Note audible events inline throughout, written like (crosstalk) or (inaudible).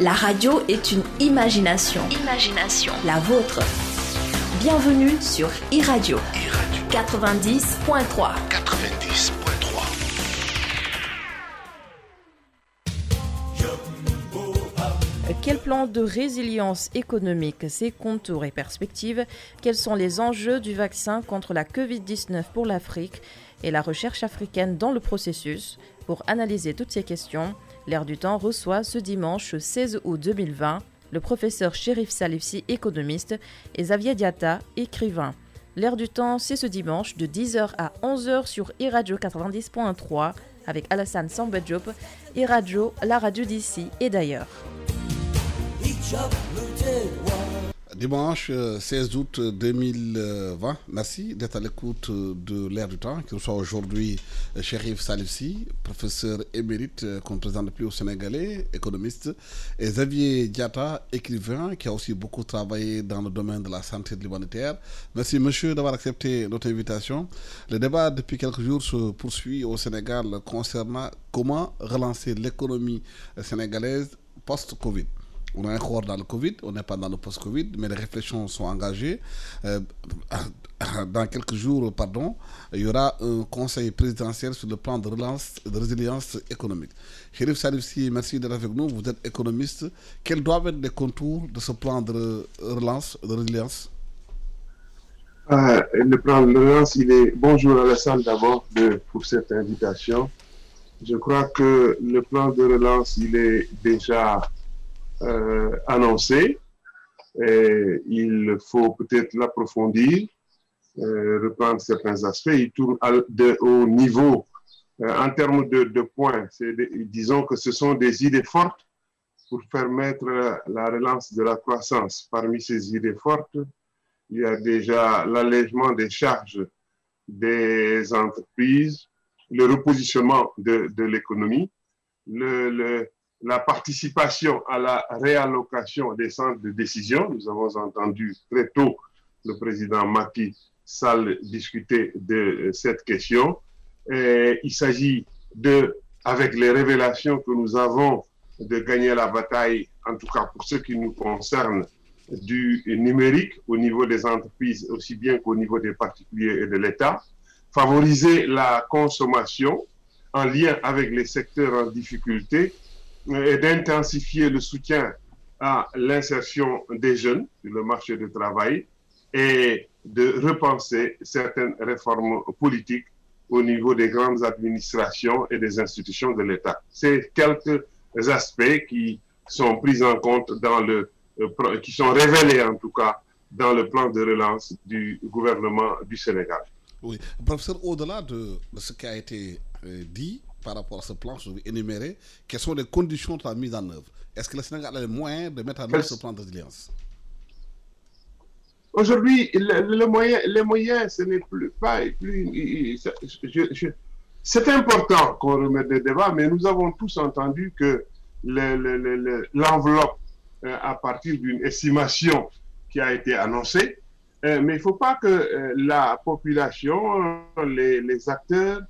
La radio est une imagination. Imagination. La vôtre. Bienvenue sur e-radio. 90.3. 90.3. Quel plan de résilience économique, ses contours et perspectives? Quels sont les enjeux du vaccin contre la Covid-19 pour l'Afrique et la recherche africaine dans le processus? Pour analyser toutes ces questions, L'air du temps reçoit ce dimanche 16 août 2020 le professeur Sherif Salifsi, économiste, et Xavier Diata, écrivain. L'air du temps, c'est ce dimanche de 10h à 11h sur e-radio 90.3 avec Alassane Sambedjop, e-radio, la radio d'ici et d'ailleurs. Dimanche 16 euh, août 2020, merci d'être à l'écoute de l'air du temps, qui reçoit aujourd'hui Sherif Salifsi, professeur émérite euh, qu'on ne présente plus au Sénégalais, économiste, et Xavier Diata, écrivain, qui a aussi beaucoup travaillé dans le domaine de la santé de l'humanitaire. Merci monsieur d'avoir accepté notre invitation. Le débat depuis quelques jours se poursuit au Sénégal concernant comment relancer l'économie sénégalaise post-Covid. On est encore dans le Covid, on n'est pas dans le post-Covid, mais les réflexions sont engagées. Euh, dans quelques jours, pardon, il y aura un conseil présidentiel sur le plan de relance de résilience économique. Chérif Salifsi, merci d'être avec nous. Vous êtes économiste. Quels doivent être les contours de ce plan de relance, de résilience? Euh, Le plan de relance, il est. Bonjour Alassane d'abord pour cette invitation. Je crois que le plan de relance, il est déjà euh, annoncé. Il faut peut-être l'approfondir, euh, reprendre certains aspects. Il tourne au niveau, euh, en termes de, points, disons que ce sont des idées fortes pour permettre la relance de la croissance. Parmi ces idées fortes, il y a déjà l'allègement des charges des entreprises, le repositionnement de, l'économie, le, la participation à la réallocation des centres de décision. Nous avons entendu très tôt le président Macky Sall discuter de cette question. Il s'agit de, avec les révélations que nous avons, de gagner la bataille, en tout cas pour ce qui nous concerne, du numérique au niveau des entreprises aussi bien qu'au niveau des particuliers et de l'État, favoriser la consommation en lien avec les secteurs en difficulté et d'intensifier le soutien à l'insertion des jeunes sur le marché du travail et de repenser certaines réformes politiques au niveau des grandes administrations et des institutions de l'État. C'est quelques aspects qui sont pris en compte dans le, euh, qui sont révélés en tout cas dans le plan de relance du gouvernement du Sénégal. Oui, professeur, au-delà de, ce qui a été euh, dit, par rapport à ce plan, je vais énumérer quelles sont les conditions de la mise en œuvre? Est-ce que le Sénégal a les moyens de mettre en œuvre ce plan de résilience Aujourd'hui, le, le moyen, les moyens, ce n'est plus pas. Plus, c'est important qu'on remette des débats, mais nous avons tous entendu que l'enveloppe, euh, à partir d'une estimation qui a été annoncée, euh, mais il ne faut pas que euh, la population, les, les acteurs,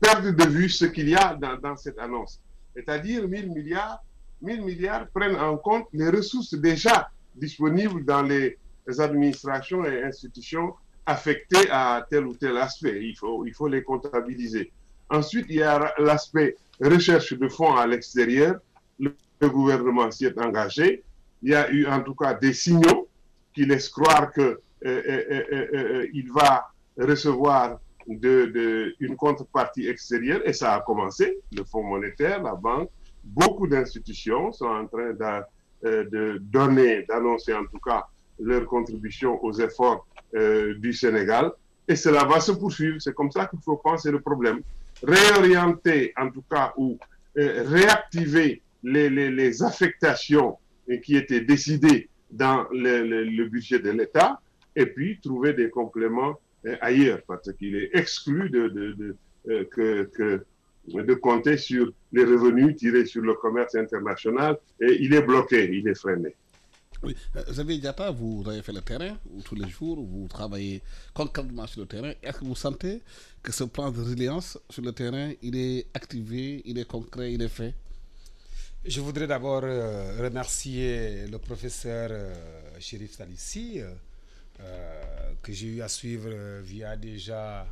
perdre de vue ce qu'il y a dans, cette annonce. C'est-à-dire 1000 milliards, 1000 milliards prennent en compte les ressources déjà disponibles dans les administrations et institutions affectées à tel ou tel aspect. Il faut, il faut les comptabiliser. Ensuite, il y a l'aspect recherche de fonds à l'extérieur. Le, gouvernement s'y est engagé. Il y a eu en tout cas des signaux qui laissent croire qu'il euh, euh, euh, va recevoir de, une contrepartie extérieure et ça a commencé. Le Fonds monétaire, la banque, beaucoup d'institutions sont en train de, euh, de donner, d'annoncer en tout cas leur contribution aux efforts euh, du Sénégal et cela va se poursuivre. C'est comme ça qu'il faut penser le problème. Réorienter en tout cas ou euh, réactiver les, les, affectations qui étaient décidées dans le budget de l'État et puis trouver des compléments ailleurs parce qu'il est exclu de, de, de euh, que, que, de compter sur les revenus tirés sur le commerce international et il est bloqué, il est freiné. Oui, Xavier Diata, vous avez fait le terrain tous les jours, vous travaillez concrètement sur le terrain. Est-ce que vous sentez que ce plan de résilience sur le terrain, il est activé, il est concret, il est fait? Je voudrais d'abord remercier le professeur Chérif Salissi, que j'ai eu à suivre via déjà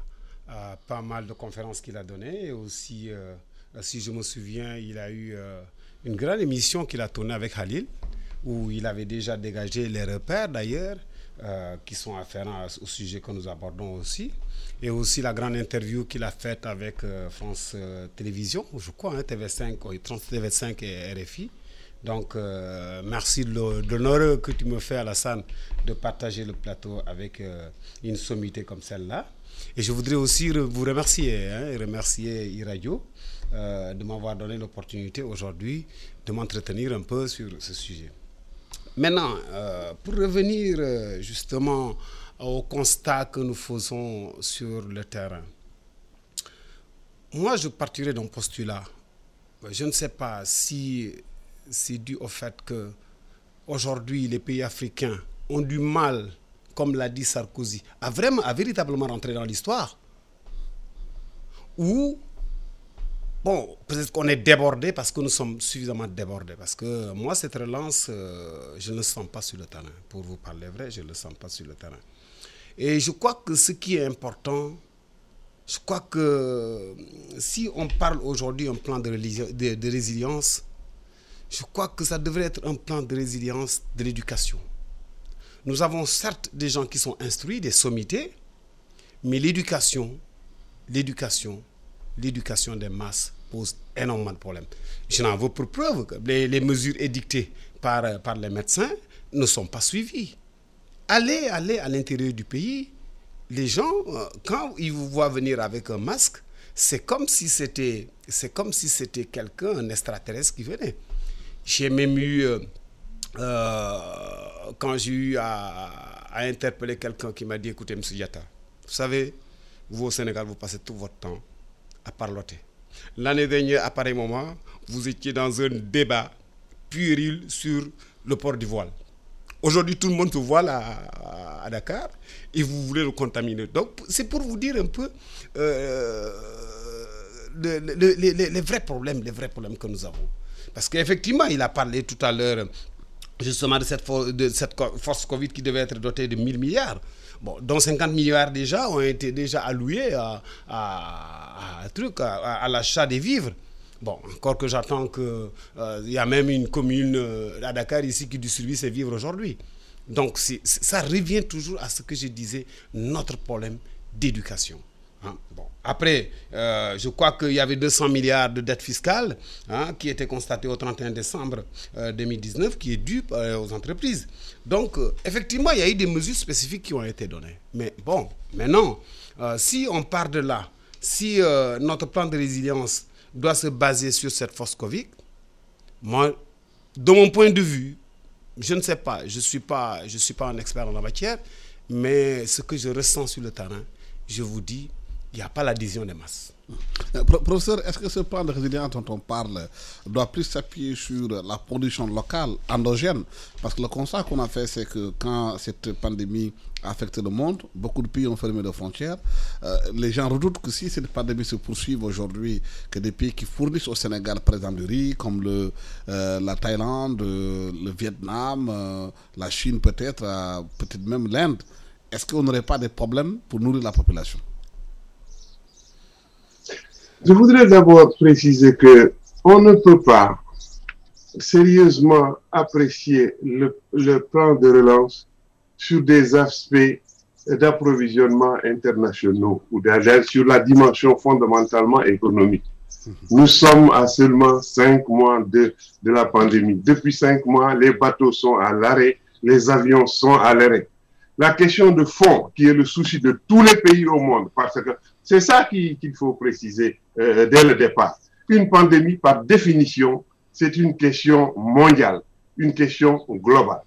pas mal de conférences qu'il a données. Et aussi, si je me souviens, il a eu une grande émission qu'il a tournée avec Khalil, où il avait déjà dégagé les repères d'ailleurs. Euh, qui sont afférents au sujet que nous abordons aussi. Et aussi la grande interview qu'il a faite avec euh, France euh, Télévisions, je crois, hein, TV5, TV5 et RFI. Donc, merci de l'honneur que tu me fais, Alassane, de partager le plateau avec une sommité comme celle-là. Et je voudrais aussi vous remercier, hein, remercier Iradio de m'avoir donné l'opportunité aujourd'hui de m'entretenir un peu sur ce sujet. Maintenant, euh, pour revenir euh, justement au constat que nous faisons sur le terrain, moi je partirais d'un postulat. Je ne sais pas si c'est dû au fait que aujourd'hui les pays africains ont du mal, comme l'a dit Sarkozy, à vraiment, à véritablement rentrer dans l'histoire, ou Bon, peut-être qu'on est débordé parce que nous sommes suffisamment débordés. Parce que moi, cette relance, euh, je ne le sens pas sur le terrain. Pour vous parler vrai, je ne le sens pas sur le terrain. Et je crois que ce qui est important, je crois que si on parle aujourd'hui d'un plan de, résilience, je crois que ça devrait être un plan de résilience de l'éducation. Nous avons certes des gens qui sont instruits, des sommités, mais l'éducation, l'éducation, l'éducation des masses pose énormément de problèmes. Je n'en veux pour preuve que les, mesures édictées par, par les médecins ne sont pas suivies. Allez, allez à l'intérieur du pays, les gens, euh, quand ils vous voient venir avec un masque, c'est comme si c'était, c'est comme si c'était quelqu'un, un extraterrestre qui venait. J'ai même eu, euh, euh, quand j'ai eu à, à interpeller quelqu'un qui m'a dit, écoutez, M. Diata, vous savez, vous au Sénégal, vous passez tout votre temps à parloter. L'année dernière, à pareil moment, vous étiez dans un débat puéril sur le port du voile. Aujourd'hui, tout le monde se voile à, Dakar et vous voulez le contaminer. Donc, c'est pour vous dire un peu euh, les, vrais problèmes, les vrais problèmes que nous avons. Parce qu'effectivement, il a parlé tout à l'heure justement de cette, cette force Covid qui devait être dotée de 1000 milliards. Bon, dont 50 milliards déjà ont été déjà alloués à, à, à, l'achat des vivres. Bon, encore que j'attends qu'il euh, y a même une commune euh, à Dakar ici qui distribue ses vivres aujourd'hui. Donc ça revient toujours à ce que je disais, notre problème d'éducation. Hein. Bon. Après, euh, je crois qu'il y avait 200 milliards de dettes fiscales hein, qui étaient constatées au 31 décembre 2019, qui est dû aux entreprises. Donc, euh, effectivement, il y a eu des mesures spécifiques qui ont été données. Mais bon, maintenant, euh, si on part de là, si euh, notre plan de résilience doit se baser sur cette force Covid, moi, de mon point de vue, je ne sais pas, je ne suis, suis pas un expert en la matière, mais ce que je ressens sur le terrain, je vous dis, il n'y a pas l'adhésion des masses. Euh, professeur, est-ce que ce plan de résilience dont on parle doit plus s'appuyer sur la production locale, endogène? Parce que le constat qu'on a fait, c'est que quand cette pandémie a affecté le monde, beaucoup de pays ont fermé leurs frontières. Euh, les gens redoutent que si cette pandémie se poursuit aujourd'hui, que des pays qui fournissent au Sénégal, par exemple, du riz, comme euh, la Thaïlande, le Vietnam, la Chine peut-être, peut-être même l'Inde, est-ce qu'on n'aurait pas des problèmes pour nourrir la population? Je voudrais d'abord préciser que on ne peut pas sérieusement apprécier le, plan de relance sur des aspects d'approvisionnement internationaux ou sur la dimension fondamentalement économique. Nous sommes à seulement cinq mois de, de la pandémie. Depuis cinq mois, les bateaux sont à l'arrêt, les avions sont à l'arrêt. La question de fond, qui est le souci de tous les pays au monde, parce que c'est ça qu'il faut préciser euh, dès le départ. Une pandémie, par définition, c'est une question mondiale, une question globale.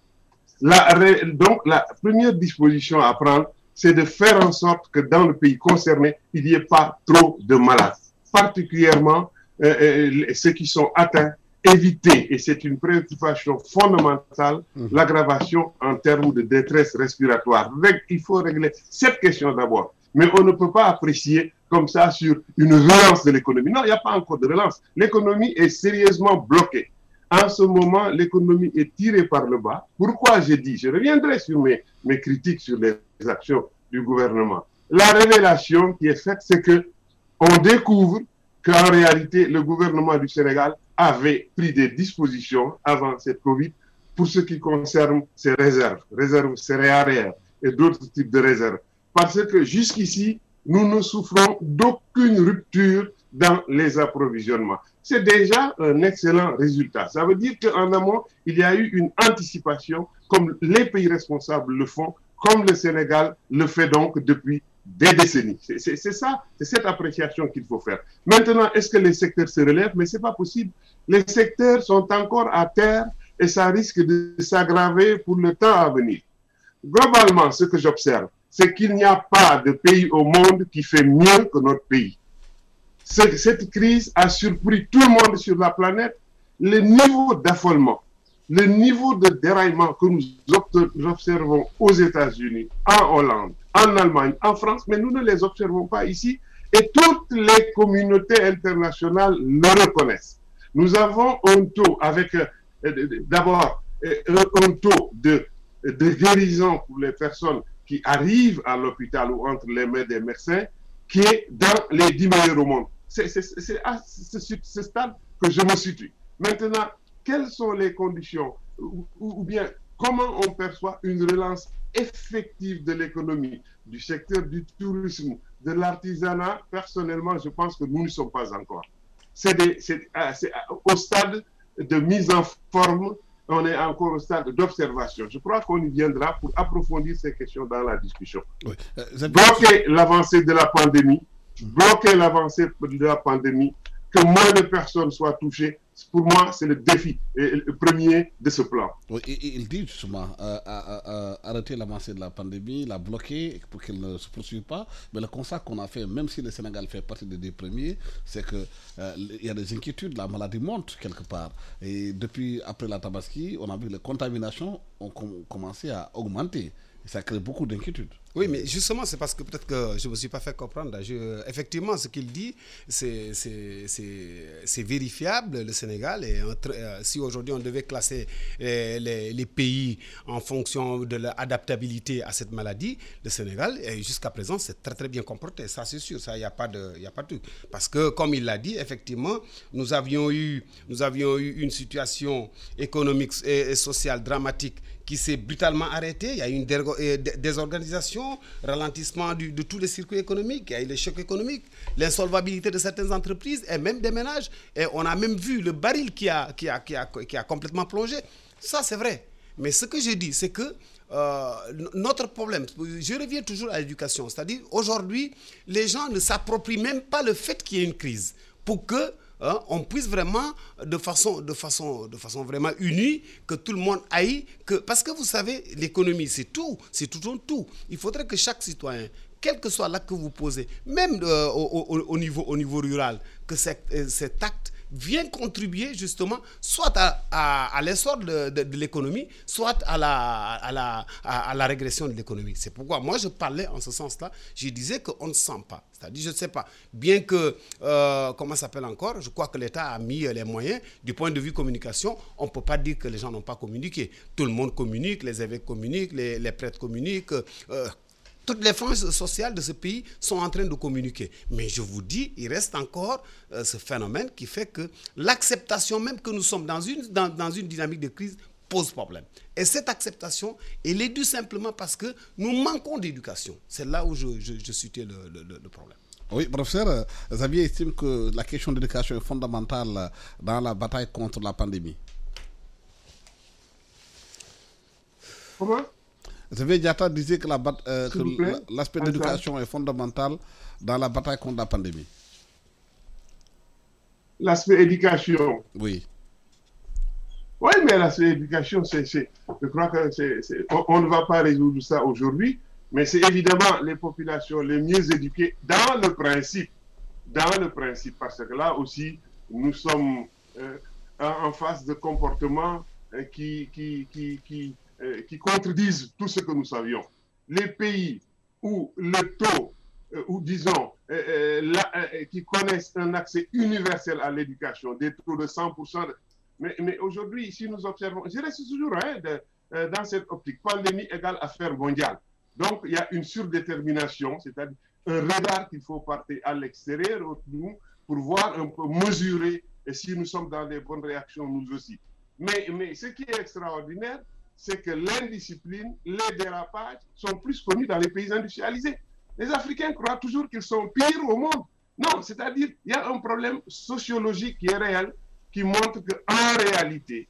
La, donc, la première disposition à prendre, c'est de faire en sorte que dans le pays concerné, il n'y ait pas trop de malades, particulièrement euh, euh, ceux qui sont atteints éviter, et c'est une préoccupation fondamentale, mmh. l'aggravation en termes de détresse respiratoire. Il faut régler cette question d'abord. Mais on ne peut pas apprécier comme ça sur une relance de l'économie. Non, il n'y a pas encore de relance. L'économie est sérieusement bloquée. en ce moment, l'économie est tirée par le bas. Pourquoi j'ai dit Je reviendrai sur mes, mes critiques sur les actions du gouvernement. La révélation qui est faite, c'est que on découvre qu'en réalité, le gouvernement du Sénégal avait pris des dispositions avant cette Covid pour ce qui concerne ses réserves, réserves céréalières et d'autres types de réserves. Parce que jusqu'ici, nous ne souffrons d'aucune rupture dans les approvisionnements. C'est déjà un excellent résultat. Ça veut dire qu'en amont, il y a eu une anticipation, comme les pays responsables le font, comme le Sénégal le fait donc depuis des décennies. C'est ça, c'est cette appréciation qu'il faut faire. Maintenant, est-ce que les secteurs se relèvent? Mais c'est pas possible. Les secteurs sont encore à terre et ça risque de s'aggraver pour le temps à venir. Globalement, ce que j'observe, c'est qu'il n'y a pas de pays au monde qui fait mieux que notre pays. Cette crise a surpris tout le monde sur la planète. Le niveau d'affolement, le niveau de déraillement que nous observons aux États-Unis, en Hollande, en Allemagne, en France, mais nous ne les observons pas ici. Et toutes les communautés internationales le reconnaissent. Nous avons un taux avec, euh, d'abord, euh, un taux de, de guérison pour les personnes qui arrivent à l'hôpital ou entre les mains des médecins qui est dans les 10 meilleurs au monde. C'est à ce, stade que je me situe. Maintenant, quelles sont les conditions ou, ou bien comment on perçoit une relance effective de l'économie, du secteur du tourisme, de l'artisanat? Personnellement, je pense que nous ne sommes pas encore. C'est au stade de mise en forme on est encore au stade d'observation. Je crois qu'on y viendra pour approfondir ces questions dans la discussion. Euh, bloquer l'avancée de la pandémie, bloquer l'avancée de la pandémie, que moins de personnes soient touchées, pour moi, c'est le défi le premier de ce plan. il dit justement euh, arrêter l'avancée de la pandémie, la bloquer pour qu'elle ne se poursuive pas. Mais le constat qu'on a fait, même si le Sénégal fait partie des premiers, c'est qu'il euh, y a des inquiétudes, la maladie monte quelque part. Et depuis, après la Tabaski, on a vu les contaminations ont commencé à augmenter. Et ça crée beaucoup d'inquiétudes. Oui, mais justement, c'est parce que peut-être que je ne me suis pas fait comprendre. effectivement, ce qu'il dit, c'est vérifiable. Le Sénégal, et euh, si aujourd'hui on devait classer euh, les, pays en fonction de l'adaptabilité à cette maladie, le Sénégal, jusqu'à présent, c'est très très bien comporté. Ça, c'est sûr. Ça, il n'y a pas de, il a pas de. Parce que, comme il l'a dit, effectivement, nous avions eu, nous avions eu une situation économique et sociale dramatique qui s'est brutalement arrêté. Il y a eu une euh, désorganisation, ralentissement de tous les circuits économiques, il y a eu les chocs économiques, l'insolvabilité de certaines entreprises et même des ménages. Et on a même vu le baril qui a, complètement plongé. Ça, c'est vrai. Mais ce que j'ai dit, c'est que euh, notre problème, je reviens toujours à l'éducation, c'est-à-dire aujourd'hui, les gens ne s'approprient même pas le fait qu'il y ait une crise pour que Hein, on puisse vraiment, de façon, de, façon, vraiment unie, que tout le monde aille. Parce que vous savez, l'économie, c'est tout, c'est tout en tout. Il faudrait que chaque citoyen, quel que soit l'acte que vous posez, même euh, au, niveau, au niveau rural, que cet, euh, cet acte vient contribuer justement soit à, l'essor de, l'économie, soit à la, régression de l'économie. C'est pourquoi moi je parlais en ce sens-là, je disais qu'on ne sent pas. C'est-à-dire, je ne sais pas, bien que, euh, comment s'appelle encore, je crois que l'État a mis les moyens, du point de vue communication, on ne peut pas dire que les gens n'ont pas communiqué. Tout le monde communique, les évêques communiquent, les, prêtres communiquent, euh, toutes les forces sociales de ce pays sont en train de communiquer. Mais je vous dis, il reste encore euh, ce phénomène qui fait que l'acceptation même que nous sommes dans une, dans, une dynamique de crise pose problème. Et cette acceptation, elle est due simplement parce que nous manquons d'éducation. C'est là où je, je, le, le, problème. Oui, professeur, euh, Xavier estime que la question d'éducation est fondamentale dans la bataille contre la pandémie. Comment? Xavier Diatta disait que euh, l'aspect d'éducation est fondamental dans la bataille contre la pandémie. L'aspect éducation. Oui. Oui, mais l'aspect éducation, c'est, je crois que c'est, on, ne va pas résoudre ça aujourd'hui, mais c'est évidemment les populations les mieux éduquées dans le principe. Dans le principe, parce que là aussi, nous sommes euh, en face de comportements euh, qui, qui, qui, qui euh, qui contredisent tout ce que nous savions. Les pays où le taux, euh, ou disons, euh, qui connaissent un accès universel à l'éducation, des taux de 100%, Mais, aujourd'hui, si nous observons, je reste toujours hein, dans cette optique, pandémie égale affaire mondiale. Donc, il y a une surdétermination, c'est-à-dire un regard qu'il faut porter à l'extérieur nous pour voir mesurer si nous sommes dans les bonnes réactions nous aussi. Mais ce qui est extraordinaire, c'est que l'indiscipline, les dérapages sont plus connus dans les pays industrialisés. Les Africains croient toujours qu'ils sont pires au monde. Non, c'est-à-dire il y a un problème sociologique qui est réel, qui montre qu'en réalité,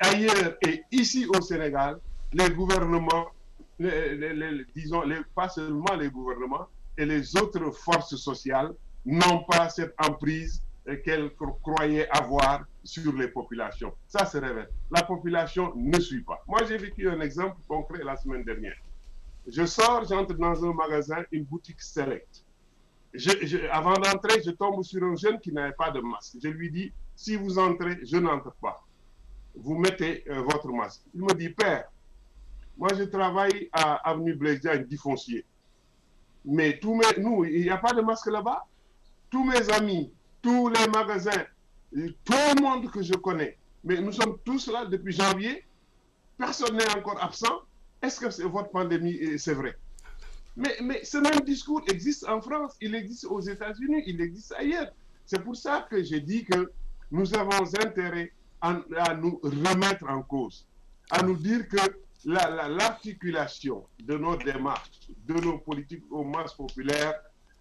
ailleurs et ici au Sénégal, les gouvernements, disons, pas seulement les gouvernements, et les autres forces sociales n'ont pas cette emprise qu'elles croyaient avoir sur les populations. Ça se révèle. La population ne suit pas. Moi, j'ai vécu un exemple concret la semaine dernière. Je sors, j'entre dans un magasin, une boutique Select. avant d'entrer, je tombe sur un jeune qui n'avait pas de masque. Je lui dis, si vous entrez, je n'entre pas. Vous mettez euh, votre masque. Il me dit, père, moi je travaille à Avenue Blaise foncier. Mais tous mes, nous, il n'y a pas de masque là-bas? Tous mes amis, tous les magasins, tout le monde que je connais, mais nous sommes tous là depuis janvier, personne n'est encore absent. Est-ce que votre pandémie, c'est vrai? Mais, mais ce même discours existe en France, il existe aux États-Unis, il existe ailleurs. C'est pour ça que j'ai dit que nous avons intérêt à, nous remettre en cause, à nous dire que l'articulation de nos démarches, de nos politiques aux masses populaires,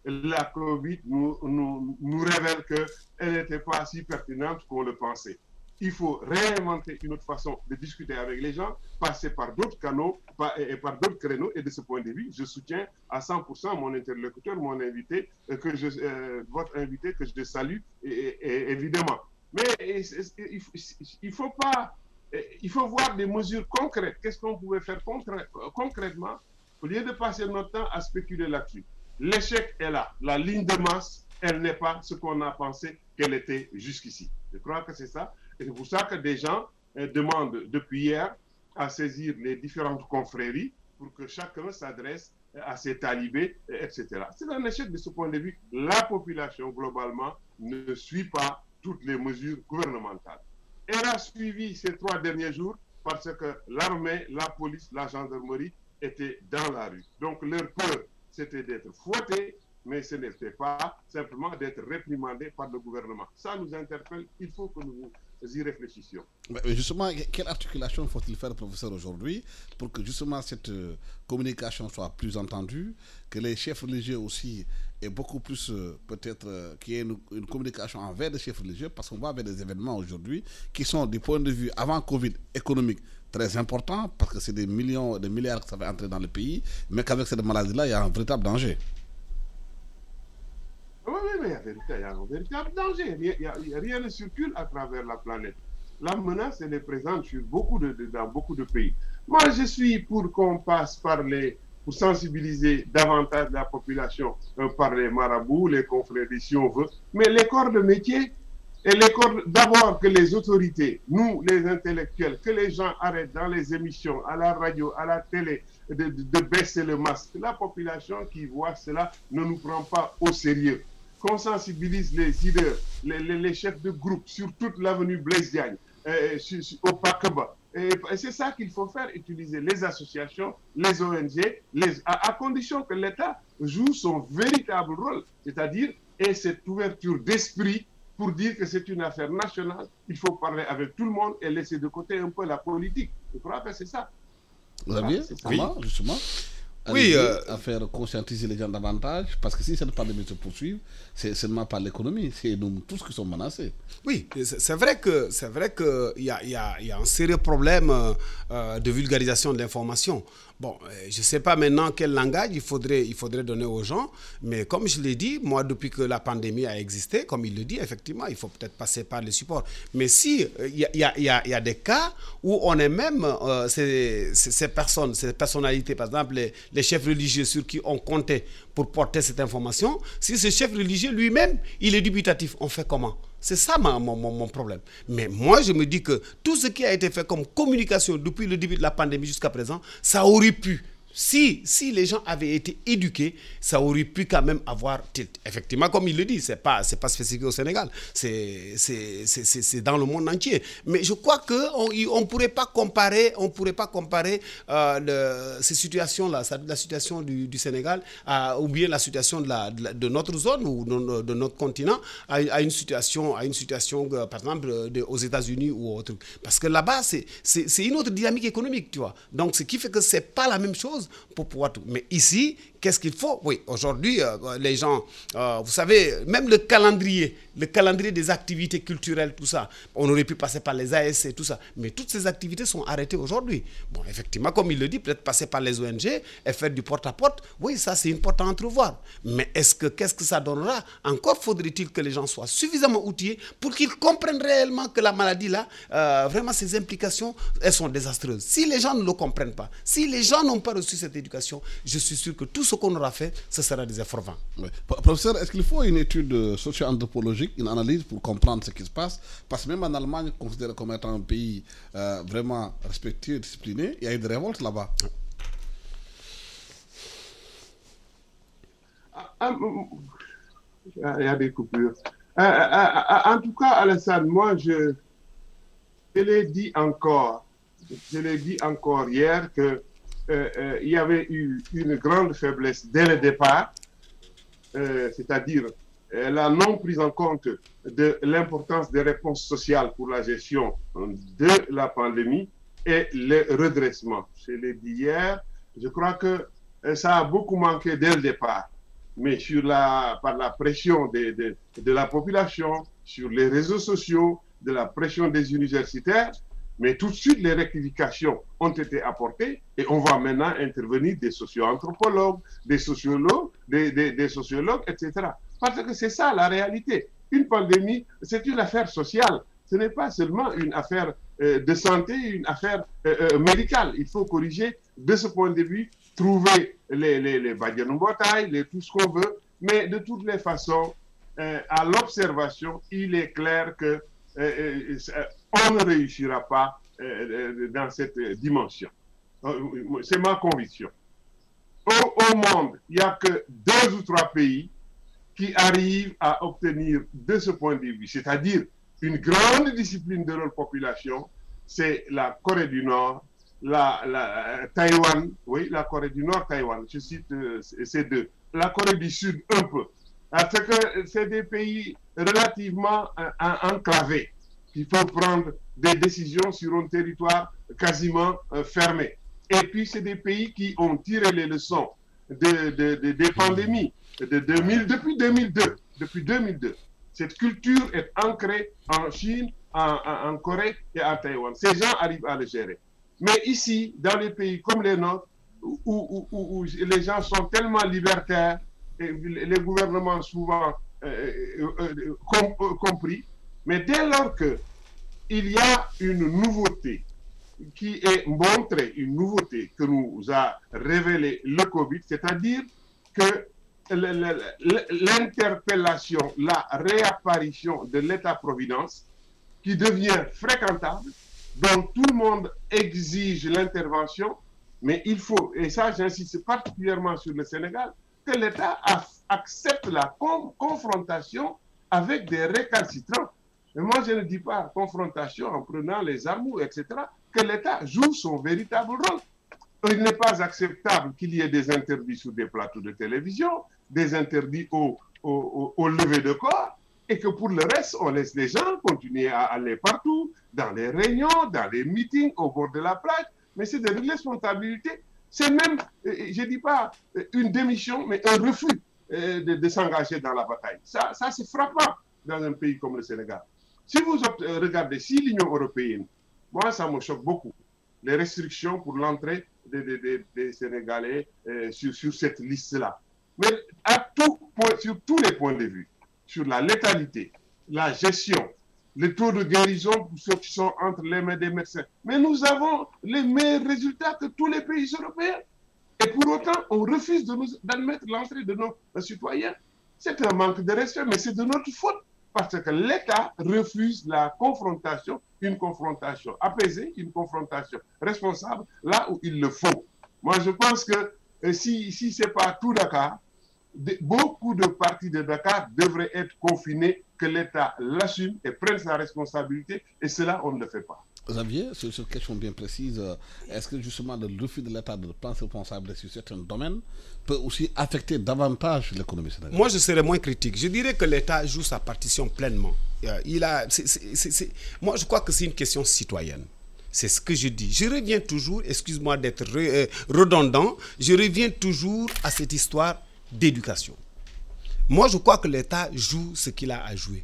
la COVID nous, nous, nous révèle qu'elle n'était pas si pertinente qu'on le pensait. Il faut réinventer une autre façon de discuter avec les gens, passer par d'autres canaux et par d'autres créneaux. Et de ce point de vue, je soutiens à 100% mon interlocuteur, mon invité, euh, que euh, votre invité que je salue, évidemment. Mais il faut pas il faut voir des mesures concrètes. Qu'est-ce qu'on pouvait faire concrètement au lieu de passer notre temps à spéculer là-dessus? L'échec est là. La ligne de masse, elle n'est pas ce qu'on a pensé qu'elle était jusqu'ici. Je crois que c'est ça. Et c'est pour ça que des gens euh, demandent depuis hier à saisir les différentes confréries pour que chacun s'adresse à ses talibés, etc. C'est un échec de ce point de vue. La population, globalement, ne suit pas toutes les mesures gouvernementales. Elle a suivi ces trois derniers jours parce que l'armée, la police, la gendarmerie étaient dans la rue. Donc leur peur, c'était d'être fouettés, mais ce n'était pas simplement d'être réprimandés par le gouvernement. Ça nous interpelle, il faut que nous y réfléchissions. Mais justement, quelle articulation faut-il faire, professeur, aujourd'hui, pour que justement cette euh, communication soit plus entendue, que les chefs religieux aussi aient beaucoup plus, euh, peut-être, euh, qu'il y ait une, communication envers les chefs religieux, parce qu'on va vers des événements aujourd'hui qui sont, du point de vue avant Covid économique, très importants, parce que c'est des millions, des milliards que ça va entrer dans le pays, mais qu'avec cette maladie-là, il y a un véritable danger. Oui, oui, mais il y a un véritable danger. rien ne circule à travers la planète. La menace, elle est présente sur beaucoup de, dans beaucoup de pays. Moi, je suis pour qu'on passe par les, pour sensibiliser davantage la population euh, par les marabouts, les confréries, si on veut. Mais les corps de métier, et les corps, d'abord que les autorités, nous, les intellectuels, que les gens arrêtent dans les émissions, à la radio, à la télé, de baisser le masque. La population qui voit cela ne nous prend pas au sérieux qu'on sensibilise les leaders, les, chefs de groupe sur toute l'avenue Blaise Diagne, euh, au Pakaba. Et, c'est ça qu'il faut faire, utiliser les associations, les ONG, les, à, condition que l'État joue son véritable rôle, c'est-à-dire et cette ouverture d'esprit pour dire que c'est une affaire nationale, il faut parler avec tout le monde et laisser de côté un peu la politique. Je crois que c'est ça? Vous avez oui, justement oui, euh, à faire conscientiser les gens davantage, parce que si cette pandémie se poursuit, c'est seulement par l'économie, c'est nous tous qui sommes menacés. Oui, c'est vrai que c'est vrai qu'il y a, y, a, y a, un sérieux problème euh, de vulgarisation de l'information. Bon, euh, je ne sais pas maintenant quel langage il faudrait, il faudrait donner aux gens, mais comme je l'ai dit, moi, depuis que la pandémie a existé, comme il le dit, effectivement, il faut peut-être passer par les supports. Mais si il y, y, a, des cas où on est même ces, ces, personnes, ces personnalités, par exemple les, les chefs religieux sur qui on comptait pour porter cette information, si ce chef religieux lui-même, il est dubitatif, on fait comment? C'est ça mon, mon, problème. Mais moi, je me dis que tout ce qui a été fait comme communication depuis le début de la pandémie jusqu'à présent, ça aurait pu si, si les gens avaient été éduqués, ça aurait pu quand même avoir Effectivement, comme il le dit, ce n'est pas, pas spécifique au Sénégal, c'est dans le monde entier. Mais je crois qu'on ne pourrait pas comparer, on pourrait pas comparer euh, ces situations-là, la situation du, Sénégal, ou bien la situation de, notre zone ou de, notre continent, à, une situation, à une situation euh, par exemple, aux États-Unis ou autre. Parce que là-bas, c'est une autre dynamique économique, tu vois. Donc, ce qui fait que ce n'est pas la même chose pour pouvoir tout. Mais ici, qu'est-ce qu'il faut? Oui, aujourd'hui, euh, les gens, euh, vous savez, même le calendrier, le calendrier des activités culturelles, tout ça, on aurait pu passer par les AS et tout ça. Mais toutes ces activités sont arrêtées aujourd'hui. Bon, effectivement, comme il le dit, peut-être passer par les ONG et faire du porte-à-porte, oui, ça c'est une porte à entrevoir. Mais est-ce que, qu'est-ce que ça donnera? Encore faudrait-il que les gens soient suffisamment outillés pour qu'ils comprennent réellement que la maladie, là, euh, vraiment, ses implications, elles sont désastreuses. Si les gens ne le comprennent pas, si les gens n'ont pas reçu cette éducation, je suis sûr que tout ce qu'on aura fait, ce sera des efforts vains. Professeur, est-ce qu'il faut une étude socio-anthropologique, une analyse pour comprendre ce qui se passe? Parce que même en Allemagne, considéré comme étant un pays euh, vraiment respectueux, discipliné, il y a eu des révoltes là-bas. Ah, ah, il y a des coupures. Euh, euh, en tout cas, Alassane, moi, je, je l'ai dit encore, je l'ai dit encore hier que euh, euh, il y avait eu une grande faiblesse dès le départ, euh, c'est-à-dire la non prise en compte de l'importance des réponses sociales pour la gestion de la pandémie et le redressement. Je l'ai dit hier, je crois que ça a beaucoup manqué dès le départ. Mais par la pression de la population, sur les réseaux sociaux, de la pression des universitaires, mais tout de suite, les rectifications ont été apportées et on voit maintenant intervenir des socio-anthropologues, des sociologues, des, sociologues, etc. Parce que c'est ça la réalité. Une pandémie, c'est une affaire sociale. Ce n'est pas seulement une affaire euh, de santé, une affaire euh, euh, médicale. Il faut corriger de ce point de vue, trouver les, les, les les, tout ce qu'on veut. Mais de toutes les façons, à l'observation, il est clair que on ne réussira pas euh, dans cette dimension. Euh, c'est ma conviction. Au, monde, il n'y a que deux ou trois pays qui arrivent à obtenir de ce point de vue, c'est-à-dire une grande discipline de leur population, c'est la Corée du Nord, la, Taïwan, oui, la Corée du Nord, Taïwan, je cite euh, ces deux. La Corée du Sud, un peu. Parce c'est des pays relativement enclavés. Il faut prendre des décisions sur un territoire quasiment euh, fermé. Et puis, c'est des pays qui ont tiré les leçons de, des pandémies de 2000, depuis 2002. Depuis 2002. Cette culture est ancrée en Chine, en, Corée et en Taïwan. Ces gens arrivent à le gérer. Mais ici, dans les pays comme les nôtres, où, les gens sont tellement libertaires, les gouvernements souvent euh, euh, compris, mais dès lors que il y a une nouveauté qui est montrée, une nouveauté que nous a révélé le Covid, c'est-à-dire que l'interpellation, la réapparition de l'État-providence qui devient fréquentable, dont tout le monde exige l'intervention, mais il faut, et ça j'insiste particulièrement sur le Sénégal, que l'État accepte la confrontation avec des récalcitrants. Mais moi, je ne dis pas confrontation en prenant les armes, etc., que l'État joue son véritable rôle. Il n'est pas acceptable qu'il y ait des interdits sur des plateaux de télévision, des interdits au, au, lever de corps, et que pour le reste, on laisse les gens continuer à aller partout, dans les réunions, dans les meetings, au bord de la plage. Mais c'est de responsabilité. C'est même, euh, je ne dis pas euh, une démission, mais un refus euh, de, de s'engager dans la bataille. Ça, ça c'est frappant dans un pays comme le Sénégal. Si vous euh, regardez, si l'Union européenne, moi, ça me choque beaucoup, les restrictions pour l'entrée des, Sénégalais euh, sur, sur, cette liste-là. Mais à tout point, sur tous les points de vue, sur la létalité, la gestion, le taux de guérison pour ceux qui sont entre les mains des médecins. Mais nous avons les meilleurs résultats que tous les pays européens. Et pour autant, on refuse d'admettre l'entrée de nos citoyens. C'est un manque de respect, mais c'est de notre faute parce que l'État refuse la confrontation, une confrontation apaisée, une confrontation responsable, là où il le faut. Moi, je pense que euh, si, si ce n'est pas tout Dakar, beaucoup de parties de Dakar devraient être confinées, que l'État l'assume et prenne sa responsabilité, et cela, on ne le fait pas. Xavier, sur une question bien précise, euh, est-ce que justement le refus de l'État de prendre responsabilité sur certains domaines peut aussi affecter davantage l'économie Moi, je serais moins critique. Je dirais que l'État joue sa partition pleinement. Euh, il a, moi, je crois que c'est une question citoyenne. C'est ce que je dis. Je reviens toujours, excuse-moi d'être euh, redondant, je reviens toujours à cette histoire d'éducation. Moi, je crois que l'État joue ce qu'il a à jouer.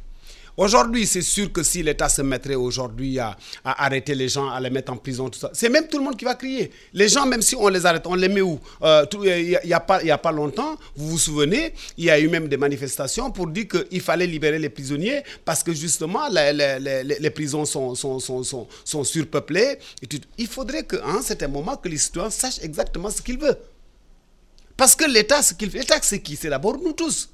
Aujourd'hui, c'est sûr que si l'État se mettrait aujourd'hui à, arrêter les gens, à les mettre en prison, tout ça, c'est même tout le monde qui va crier. Les gens, même si on les arrête, on les met où? Euh, Il n'y a, pas, longtemps, vous vous souvenez, il y a eu même des manifestations pour dire qu'il fallait libérer les prisonniers parce que justement, les, prisons sont, sont, sont, sont, surpeuplées. Il faudrait qu'à un certain moment, que les citoyens sachent exactement ce qu'ils veulent. Parce que l'État, ce qu'il fait, l'État, c'est qui? C'est d'abord nous tous.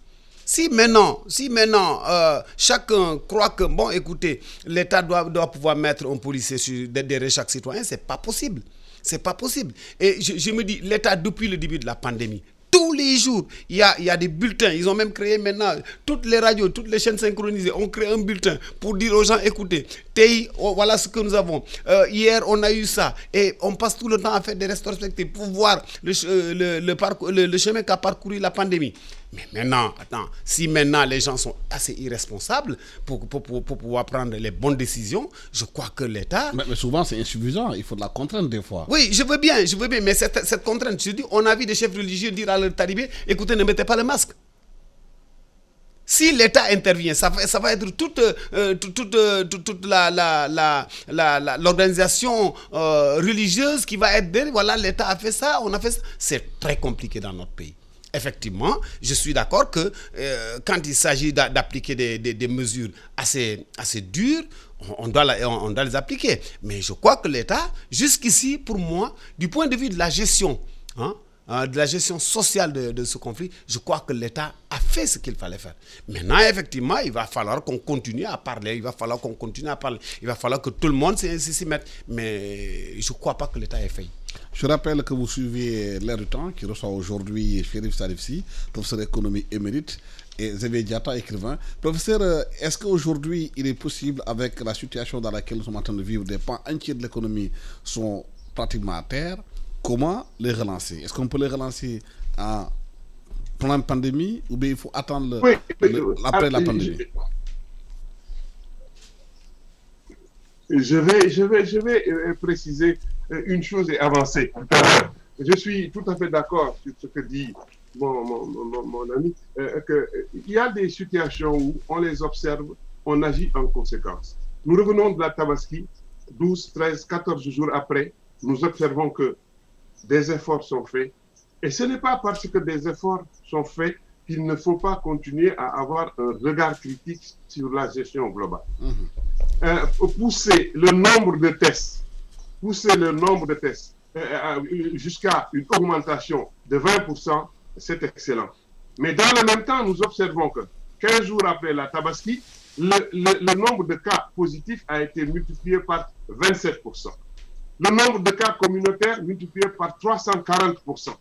Si maintenant, si maintenant euh, chacun croit que, bon, écoutez, l'État doit, pouvoir mettre un policier derrière chaque citoyen, c'est pas possible. C'est pas possible. Et je, me dis, l'État, depuis le début de la pandémie, tous les jours, il y, a, des bulletins. Ils ont même créé maintenant, toutes les radios, toutes les chaînes synchronisées ont créé un bulletin pour dire aux gens, écoutez, TI, oh, voilà ce que nous avons. Euh, hier, on a eu ça. Et on passe tout le temps à faire des restos pour voir le, euh, le, le chemin qu'a parcouru la pandémie. Mais maintenant, attends, si maintenant les gens sont assez irresponsables pour, pour, pour, pouvoir prendre les bonnes décisions, je crois que l'État... Mais, souvent, c'est insuffisant. Il faut de la contrainte des fois. Oui, je veux bien, je veux bien. Mais cette, cette contrainte, je dis, on a vu des chefs religieux dire à leurs talibés, écoutez, ne mettez pas le masque. Si l'État intervient, ça va, ça va être toute, euh, toute, toute, toute l'organisation la, euh, religieuse qui va être derrière. Voilà, l'État a fait ça, on a fait ça. C'est très compliqué dans notre pays. Effectivement, je suis d'accord que euh, quand il s'agit d'appliquer des, mesures assez, assez dures, on doit, on doit les appliquer. Mais je crois que l'État, jusqu'ici, pour moi, du point de vue de la gestion, hein, euh, de la gestion sociale de, ce conflit, je crois que l'État a fait ce qu'il fallait faire. Maintenant, effectivement, il va falloir qu'on continue à parler, il va falloir qu'on continue à parler, il va falloir que tout le monde s'y mette. Mais je ne crois pas que l'État ait fait. Je rappelle que vous suivez l'air du temps qui reçoit aujourd'hui Chérif Salifsi, professeur d'économie émérite, et Xavier Diata, écrivain. Professeur, euh, est-ce qu'aujourd'hui, il est possible, avec la situation dans laquelle nous sommes en train de vivre, des pans entiers de l'économie sont pratiquement à terre, comment les relancer? Est-ce qu'on peut les relancer en plein pandémie ou bien il faut attendre après la pandémie? je vais, je vais, je vais euh, préciser une chose et avancer. Je suis tout à fait d'accord sur ce que dit mon, mon, mon, ami, euh, qu'il y a des situations où on les observe, on agit en conséquence. Nous revenons de la Tabaski, 12, 13, 14 jours après, nous observons que des efforts sont faits. Et ce n'est pas parce que des efforts sont faits qu'il ne faut pas continuer à avoir un regard critique sur la gestion globale. Mhm. Euh, pousser le nombre de tests, pousser le nombre de tests euh, euh, jusqu'à une augmentation de 20%, c'est excellent. Mais dans le même temps, nous observons que 15 jours après la Tabaski, le, le nombre de cas positifs a été multiplié par 27% le nombre de cas communautaires multiplié par 340%.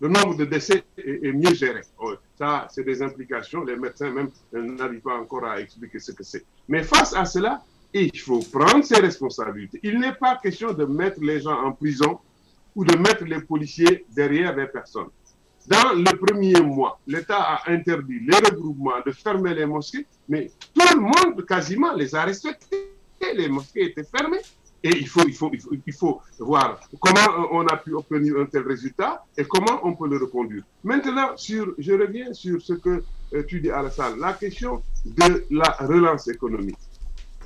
Le nombre de décès est, mieux géré. Oh, ça, c'est des implications. Les médecins même n'arrivent pas encore à expliquer ce que c'est. Mais face à cela, il faut prendre ses responsabilités. Il n'est pas question de mettre les gens en prison ou de mettre les policiers derrière les personnes. Dans le premier mois, l'État a interdit les regroupements, de fermer les mosquées, mais tout le monde quasiment les a respectés. Les mosquées étaient fermées. Et il faut, il, faut, il, faut, voir comment on a pu obtenir un tel résultat et comment on peut le reconduire. Maintenant, sur, je reviens sur ce que euh, tu dis, Alassane, la question de la relance économique.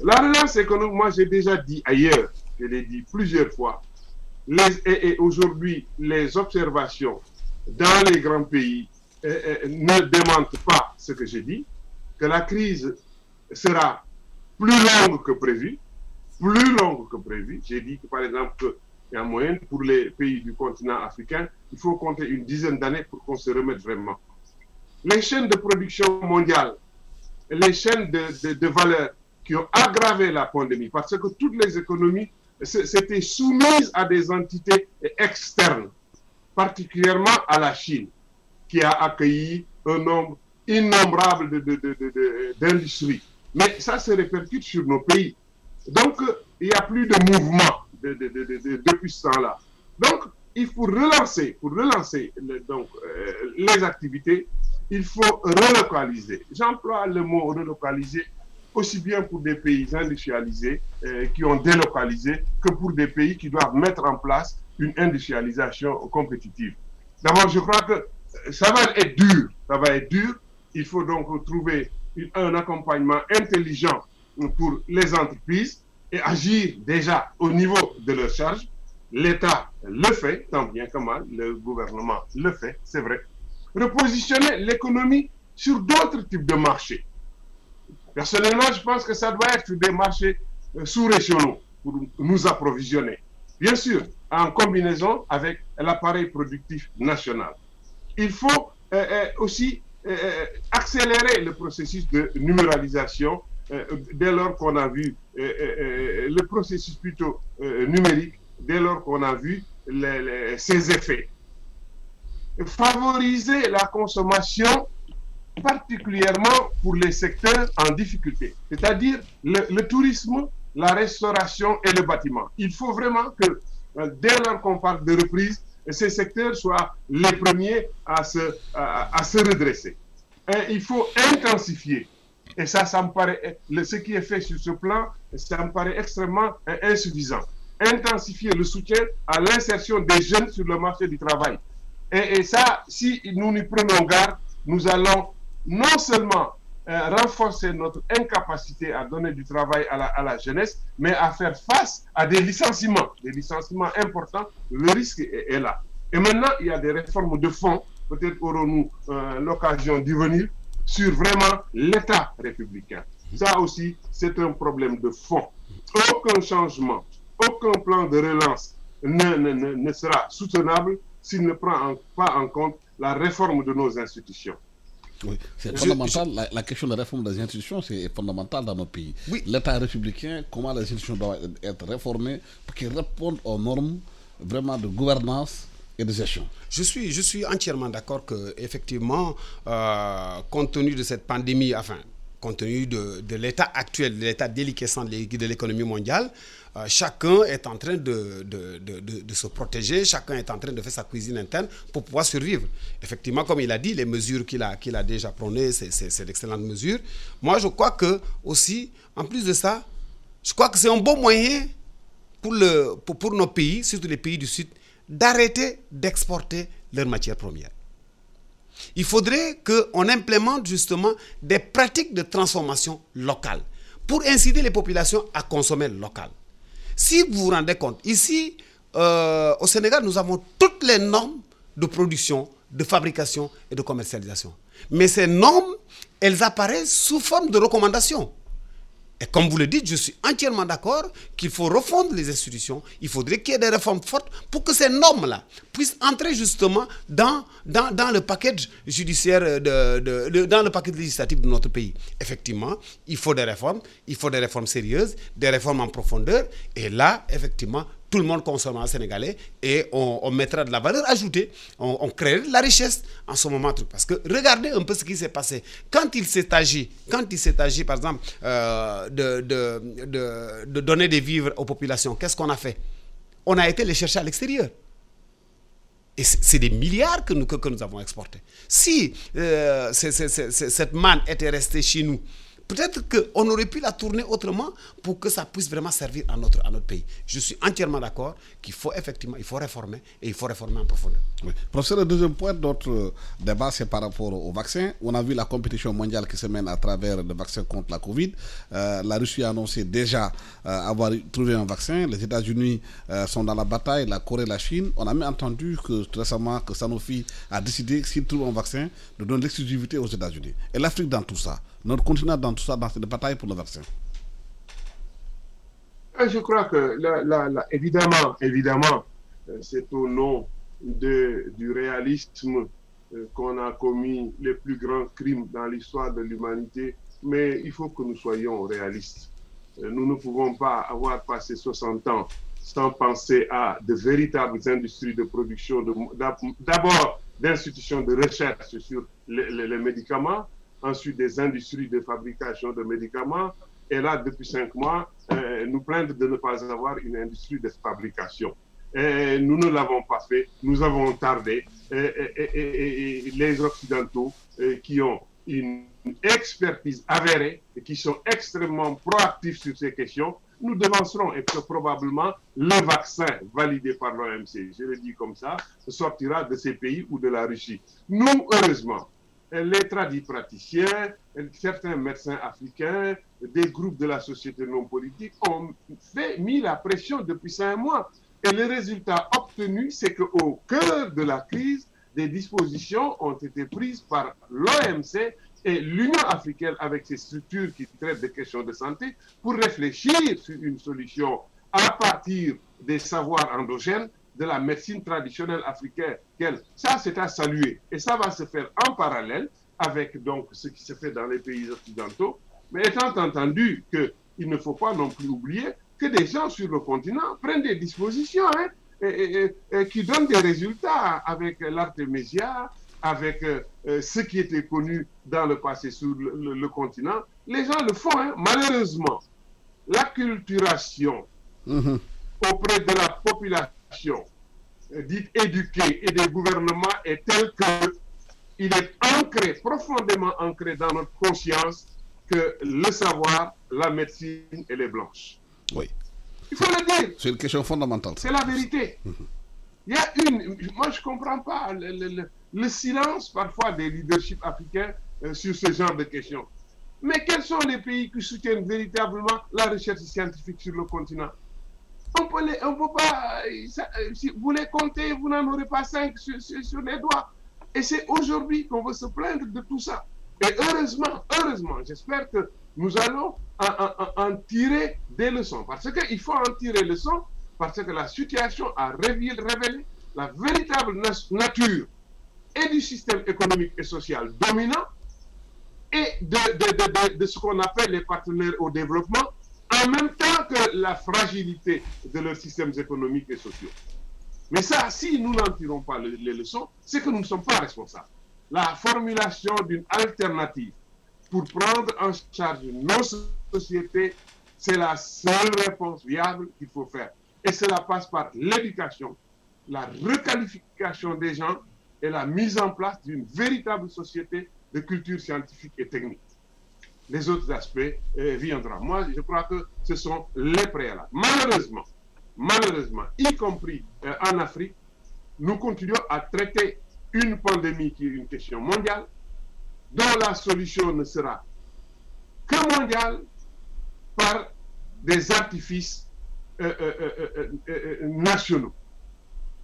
La relance économique, moi j'ai déjà dit ailleurs, je l'ai dit plusieurs fois, et, aujourd'hui, les observations dans les grands pays euh, euh, ne démentent pas ce que j'ai dit, que la crise sera plus longue que prévu, plus longue que prévu. J'ai dit que, par exemple, qu'il y a moyen pour les pays du continent africain, il faut compter une dizaine d'années pour qu'on se remette vraiment. Les chaînes de production mondiale, les chaînes de, de, valeur qui ont aggravé la pandémie, parce que toutes les économies s'étaient soumises à des entités externes. particulièrement à la Chine, qui a accueilli un nombre innombrable d'industries. Mais ça se répercute sur nos pays. Donc, il n'y a plus de mouvement depuis ce temps-là. Donc, il faut relancer, pour relancer donc, euh, les activités, il faut relocaliser. J'emploie le mot relocaliser aussi bien pour des pays industrialisés euh, qui ont délocalisé que pour des pays qui doivent mettre en place une industrialisation compétitive. D'abord, je crois que ça va être dur, ça va être dur. Il faut donc trouver un accompagnement intelligent pour les entreprises et agir déjà au niveau de leurs charges. L'État le fait, tant bien que mal, le gouvernement le fait, c'est vrai. Repositionner l'économie sur d'autres types de marchés. Personnellement, je pense que ça doit être des marchés euh, sous-régionaux pour nous approvisionner. Bien sûr, en combinaison avec l'appareil productif national. Il faut euh, euh, aussi accélérer le processus de numéralisation dès lors qu'on a vu le processus plutôt numérique, dès lors qu'on a vu ses effets. Favoriser la consommation particulièrement pour les secteurs en difficulté, c'est-à-dire le, tourisme, la restauration et le bâtiment. Il faut vraiment que, euh, dès lors qu'on parle de reprise, ces secteurs soient les premiers à se, à, se redresser. il faut intensifier. Et ça, ça me paraît, ce qui est fait sur ce plan, ça me paraît extrêmement euh, insuffisant. Intensifier le soutien à l'insertion des jeunes sur le marché du travail. Et, et ça, si nous n'y prenons garde, nous allons non seulement euh, renforcer notre incapacité à donner du travail à la, jeunesse, mais à faire face à des licenciements, des licenciements importants. Le risque est, là. Et maintenant, il y a des réformes de fond. Peut-être aurons-nous euh, l'occasion d'y venir sur vraiment l'État républicain. Ça aussi, c'est un problème de fond. Aucun changement, aucun plan de relance ne, sera soutenable s'il ne prend pas en compte la réforme de nos institutions. Oui, c'est fondamental. La, question de la réforme des institutions, c'est fondamental dans nos pays. Oui. L'État républicain, comment les institutions doivent être réformées pour qu'elles répondent aux normes vraiment de gouvernance et de gestion. Je suis, je suis entièrement d'accord que, effectivement, euh, compte tenu de cette pandémie, enfin, compte tenu de, de l'état actuel, de l'état déliquescent de l'économie mondiale, euh, chacun est en train de, de, de, se protéger, chacun est en train de faire sa cuisine interne pour pouvoir survivre. Effectivement, comme il a dit, les mesures qu'il a, a déjà prônées, c'est d'excellentes mesures. Moi, je crois que aussi, en plus de ça, je crois que c'est un bon moyen pour, le, pour, pour nos pays, surtout les pays du Sud, d'arrêter d'exporter leurs matières premières. Il faudrait qu'on implémente justement des pratiques de transformation locale pour inciter les populations à consommer local. Si vous vous rendez compte, ici, euh, au Sénégal, nous avons toutes les normes de production, de fabrication et de commercialisation. Mais ces normes, elles apparaissent sous forme de recommandations. Et comme vous le dites, je suis entièrement d'accord qu'il faut refondre les institutions. Il faudrait qu'il y ait des réformes fortes pour que ces normes-là puissent entrer justement dans, le package judiciaire, dans le paquet législatif de notre pays. Effectivement, il faut des réformes, il faut des réformes sérieuses, des réformes en profondeur. Et là, effectivement, tout le monde consommera sénégalais et on, mettra de la valeur ajoutée, on, on créera de la richesse en ce moment. Parce que regardez un peu ce qui s'est passé. Quand il s'est agi, quand il s'est agi, par exemple, euh, de, donner des vivres aux populations, qu'est-ce qu'on a fait? On a été les chercher à l'extérieur. Et c'est des milliards que nous, que, nous avons exportés. Si euh, cette manne était restée chez nous, Peut-être qu'on aurait pu la tourner autrement pour que ça puisse vraiment servir à notre, pays. Je suis entièrement d'accord qu'il faut effectivement il faut réformer et il faut réformer en profondeur. Professeur, le deuxième point de notre débat, c'est par rapport au vaccin. On a vu la compétition mondiale qui se mène à travers le vaccin contre la Covid. Euh, la Russie a annoncé déjà euh, avoir trouvé un vaccin. Les États-Unis euh, sont dans la bataille, la Corée, la Chine. On a même entendu que récemment que Sanofi a décidé, s'il trouve un vaccin, de donner l'exclusivité aux États-Unis. Et l'Afrique dans tout ça notre continent dans tout ça, dans cette bataille pour le vaccin Je crois que, évidemment, évidemment, euh, c'est au nom du réalisme euh, qu'on a commis les plus grands crimes dans l'histoire de l'humanité, mais il faut que nous soyons réalistes. Euh, nous ne pouvons pas avoir passé 60 ans sans penser à de véritables industries de production, d'abord d'institutions de recherche sur les, médicaments, ensuite des industries de fabrication de médicaments, et là, depuis cinq mois, euh, nous plaindre de ne pas avoir une industrie de fabrication. Nous ne l'avons pas fait, nous avons tardé. Et, les Occidentaux euh, qui ont une expertise avérée et qui sont extrêmement proactifs sur ces questions, nous devancerons et que probablement le vaccin validé par l'OMC, je le dis comme ça, sortira de ces pays ou de la Russie. Nous, heureusement, les tradis praticiens, certains médecins africains, des groupes de la société non politique ont fait, mis la pression depuis cinq mois. Et le résultat obtenu, c'est qu'au cœur de la crise, des dispositions ont été prises par l'OMC et l'Union africaine avec ses structures qui traitent des questions de santé pour réfléchir sur une solution à partir des savoirs endogènes de la médecine traditionnelle africaine. Ça, c'est à saluer. Et ça va se faire en parallèle avec donc ce qui se fait dans les pays occidentaux. Mais étant entendu qu'il ne faut pas non plus oublier que des gens sur le continent prennent des dispositions hein, et, qui donnent des résultats avec l'artémisia, avec euh, euh, ce qui était connu dans le passé sur le, continent. Les gens le font, hein. malheureusement. L'acculturation mm-hmm. auprès de la population dite éduquée et des gouvernements est telle que il est ancré, profondément ancré dans notre conscience que le savoir, la médecine, elle est blanche. Oui. Il faut le dire. C'est une question fondamentale. C'est la vérité. Mm-hmm. Il y a une. Moi, je ne comprends pas. le, le silence parfois des leaderships africains euh, sur ce genre de questions. Mais quels sont les pays qui soutiennent véritablement la recherche scientifique sur le continent? On peut les, on peut pas, euh, si vous les comptez, vous n'en aurez pas cinq sur, les doigts. Et c'est aujourd'hui qu'on veut se plaindre de tout ça. Et heureusement, heureusement, j'espère que nous allons en, tirer des leçons. Parce qu'il faut en tirer leçons, parce que la situation a révélé la véritable nature et du système économique et social dominant et de, ce qu'on appelle les partenaires au développement, en même temps que la fragilité de leurs systèmes économiques et sociaux. Mais ça, si nous n'en tirons pas les leçons, c'est que nous ne sommes pas responsables. La formulation d'une alternative pour prendre en charge nos sociétés, c'est la seule réponse viable qu'il faut faire. Et cela passe par l'éducation, la requalification des gens et la mise en place d'une véritable société de culture scientifique et technique. Les autres aspects euh, viendront. Moi, je crois que ce sont les préalables. Malheureusement, malheureusement, y compris euh, en Afrique, nous continuons à traiter une pandémie qui est une question mondiale, dont la solution ne sera que mondiale par des artifices euh, nationaux,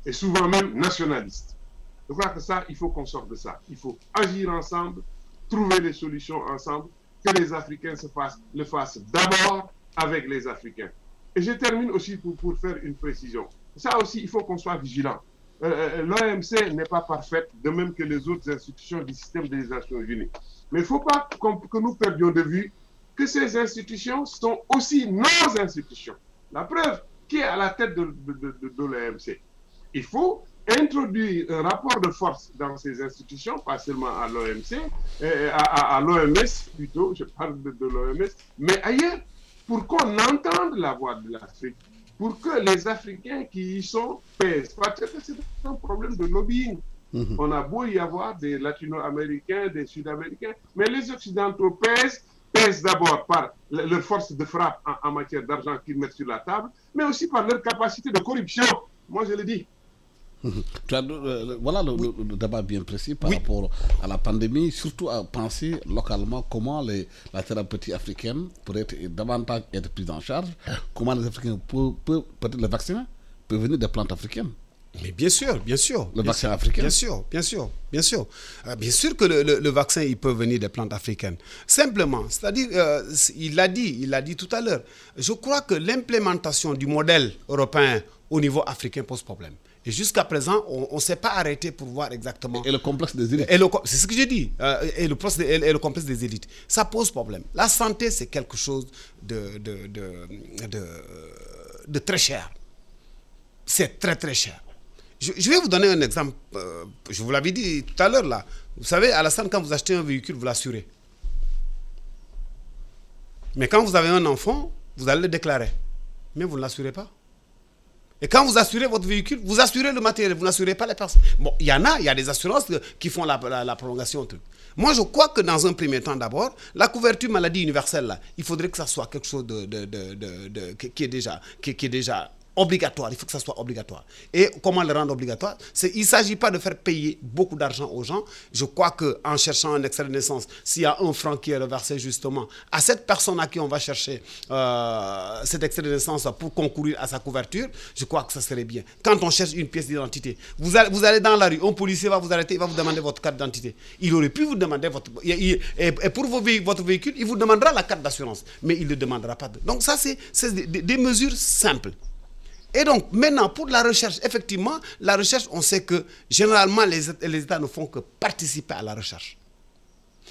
et souvent même nationalistes. Je crois que ça, il faut qu'on sorte de ça. Il faut agir ensemble, trouver des solutions ensemble, que les Africains le fassent d'abord avec les Africains. Et je termine aussi pour, pour faire une précision. Ça aussi, il faut qu'on soit vigilant. Euh, euh L'OMC n'est pas parfaite, de même que les autres institutions du système des Nations Unies. Mais il ne faut pas que nous perdions de vue que ces institutions sont aussi nos institutions. La preuve, qui est à la tête de l'OMC Il faut introduire un rapport de force dans ces institutions, pas seulement à l'OMC, euh, à, l'OMS plutôt, je parle de, l'OMS, mais ailleurs, pour qu'on entende la voix de l'Afrique, pour que les Africains qui y sont pèsent. Parce que c'est un problème de lobbying. Mhm. On a beau y avoir des latino-américains, des sud-américains, mais les Occidentaux pèsent, pèsent d'abord par leur force de frappe en, en matière d'argent qu'ils mettent sur la table, mais aussi par leur capacité de corruption. Moi, je le dis. Voilà le, débat bien précis par rapport à la pandémie, surtout à penser localement comment les, la thérapeutie africaine pourrait être, davantage être prise en charge, comment les Africains peuvent, peut-être le vaccin peut venir des plantes africaines. Mais bien sûr, bien sûr. Le vaccin africain Bien sûr, bien sûr, bien sûr. Euh, bien sûr que le, vaccin, il peut venir des plantes africaines. Simplement, c'est-à-dire, euh, il l'a dit, il l'a dit tout à l'heure. Je crois que l'implémentation du modèle européen au niveau africain pose problème. Et jusqu'à présent, on ne s'est pas arrêté pour voir exactement. Et le complexe des élites. C'est ce que j'ai dit. Euh, et, le, et, le, complexe des élites. Ça pose problème. La santé, c'est quelque chose de, de, de, de, très cher. c'est très très cher. Je, vais vous donner un exemple. Euh, je vous l'avais dit tout à l'heure là. Vous savez, à la scène, quand vous achetez un véhicule, vous l'assurez. Mais quand vous avez un enfant, vous allez le déclarer. Mais vous ne l'assurez pas. Et quand vous assurez votre véhicule, vous assurez le matériel, vous n'assurez pas les personnes. Bon, il y en a, il y a des assurances qui font la, la, prolongation. Moi, je crois que dans un premier temps, d'abord, la couverture maladie universelle, là, il faudrait que ça soit quelque chose de, de, de, qui, est déjà, qui est déjà obligatoire. Il faut que ça soit obligatoire. Et comment le rendre obligatoire? Il ne s'agit pas de faire payer beaucoup d'argent aux gens. Je crois qu'en cherchant un extrait de naissance, s'il y a un franc qui est reversé justement à cette personne à qui on va chercher euh, cet extrait de naissance pour concourir à sa couverture, je crois que ça serait bien. Quand on cherche une pièce d'identité, vous allez, vous allez dans la rue, un policier va vous arrêter, il va vous demander votre carte d'identité. Il aurait pu vous demander votre... Et pour votre véhicule, il vous demandera la carte d'assurance, mais il ne demandera pas. Donc ça, c'est des mesures simples. Et donc, maintenant, pour la recherche, effectivement, la recherche, on sait que généralement, les, États ne font que participer à la recherche.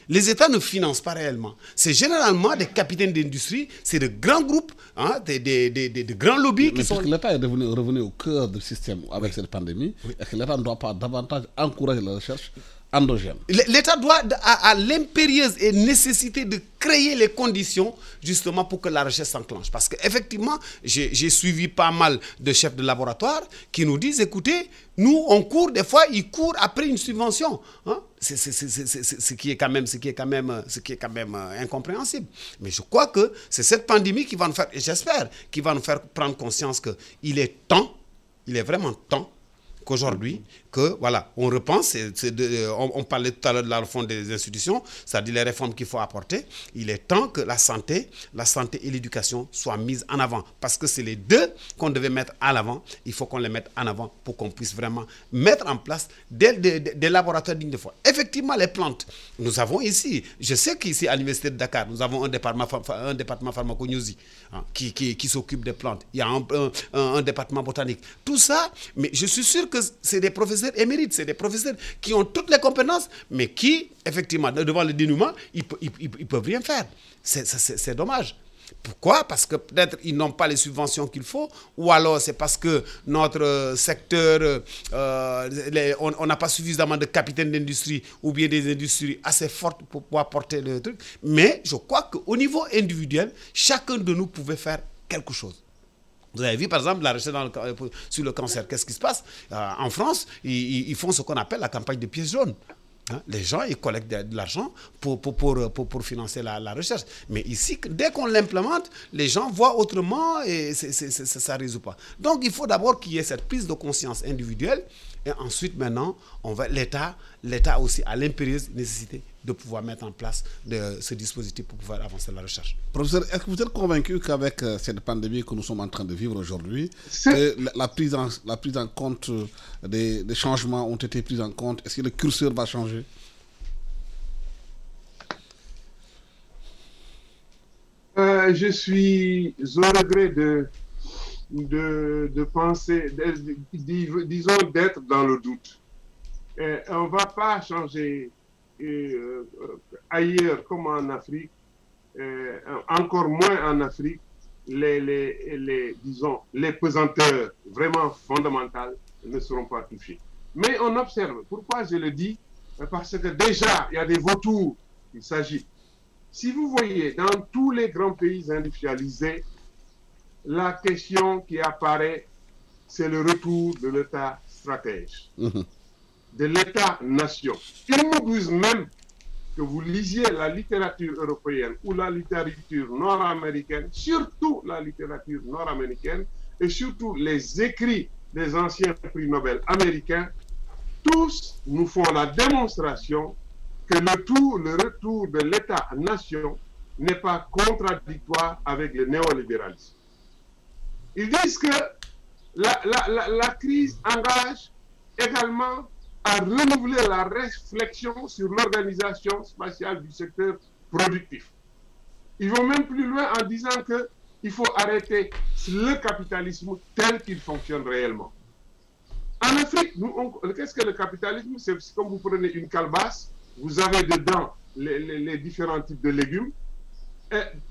Les États ne financent pas réellement. C'est généralement des capitaines d'industrie, c'est de grands groupes, hein, des, des, des, des, grands lobbies qui sont... l'État est revenu, au cœur du système avec cette pandémie, et que l'État ne doit pas davantage encourager la recherche L'État doit à, l'impérieuse et nécessité de créer les conditions justement pour que la recherche s'enclenche. Parce qu'effectivement, j'ai suivi pas mal de chefs de laboratoire qui nous disent, écoutez, nous, on court, des fois, ils courent après une subvention. Hein. C'est ce qui est quand même, ce qui est quand même, euh, incompréhensible. Mais je crois que c'est cette pandémie qui va nous faire, et j'espère, qui va nous faire prendre conscience qu'il est temps, il est vraiment temps qu'aujourd'hui, que voilà, on repense, on, parlait tout à l'heure de la refonte des institutions, c'est-à-dire les réformes qu'il faut apporter. Il est temps que la santé, la santé et l'éducation soient mises en avant, parce que c'est les deux qu'on devait mettre en avant. Il faut qu'on les mette en avant pour qu'on puisse vraiment mettre en place des, laboratoires dignes de foi. Effectivement, les plantes, nous avons ici, je sais qu'ici à l'université de Dakar, nous avons un département, un département hein, qui, qui, s'occupe des plantes. Il y a un, département botanique. Tout ça, mais je suis sûr que c'est des professeurs émérites, c'est des professeurs qui ont toutes les compétences, mais qui, effectivement, devant le dénouement, ils ne peuvent rien faire. C'est dommage. Pourquoi? Parce que peut-être ils n'ont pas les subventions qu'il faut, ou alors c'est parce que notre secteur, euh, on n'a pas suffisamment de capitaines d'industrie ou bien des industries assez fortes pour pouvoir porter le truc. Mais je crois qu'au niveau individuel, chacun de nous pouvait faire quelque chose. Vous avez vu, par exemple, la recherche euh, sur le cancer. Qu'est-ce qui se passe? Euh, En France, ils, font ce qu'on appelle la campagne de pièces jaunes. Hein, les gens, ils collectent de, l'argent pour pour, financer la, la, recherche. Mais ici, dès qu'on l'implémente, les gens voient autrement et ça ne résout pas. Donc, il faut d'abord qu'il y ait cette prise de conscience individuelle. Et ensuite, maintenant, l'État aussi a l'impérieuse nécessité de pouvoir mettre en place de, ce dispositif pour pouvoir avancer la recherche. Professeur, est-ce que vous êtes convaincu qu'avec euh, cette pandémie que nous sommes en train de vivre aujourd'hui, (laughs) la, prise en, la prise en compte euh, des, changements ont été pris en compte? Est-ce que le curseur va changer? Euh, Je suis au regret de, de, de penser, disons d'être dans le doute. on ne va pas changer et, euh, ailleurs comme en Afrique, euh, encore moins en Afrique, les, les, les, disons, les pesanteurs vraiment fondamentales ne seront pas touchées. Mais on observe. Pourquoi je le dis? Parce que déjà, il y a des vautours. Il s'agit. Si vous voyez dans tous les grands pays industrialisés, la question qui apparaît, c'est le retour de l'État stratège. Mhm de l'État-nation. Il m'obuse même que vous lisiez la littérature européenne ou la littérature nord-américaine, surtout la littérature nord-américaine et surtout les écrits des anciens prix Nobel américains, tous nous font la démonstration que le, tout, le retour de l'État-nation n'est pas contradictoire avec le néolibéralisme. Ils disent que la, la, la crise engage également à renouveler la réflexion sur l'organisation spatiale du secteur productif. Ils vont même plus loin en disant qu'il faut arrêter le capitalisme tel qu'il fonctionne réellement. En Afrique, qu'est-ce que le capitalisme? C'est comme vous prenez une calebasse, vous avez dedans les, les différents types de légumes.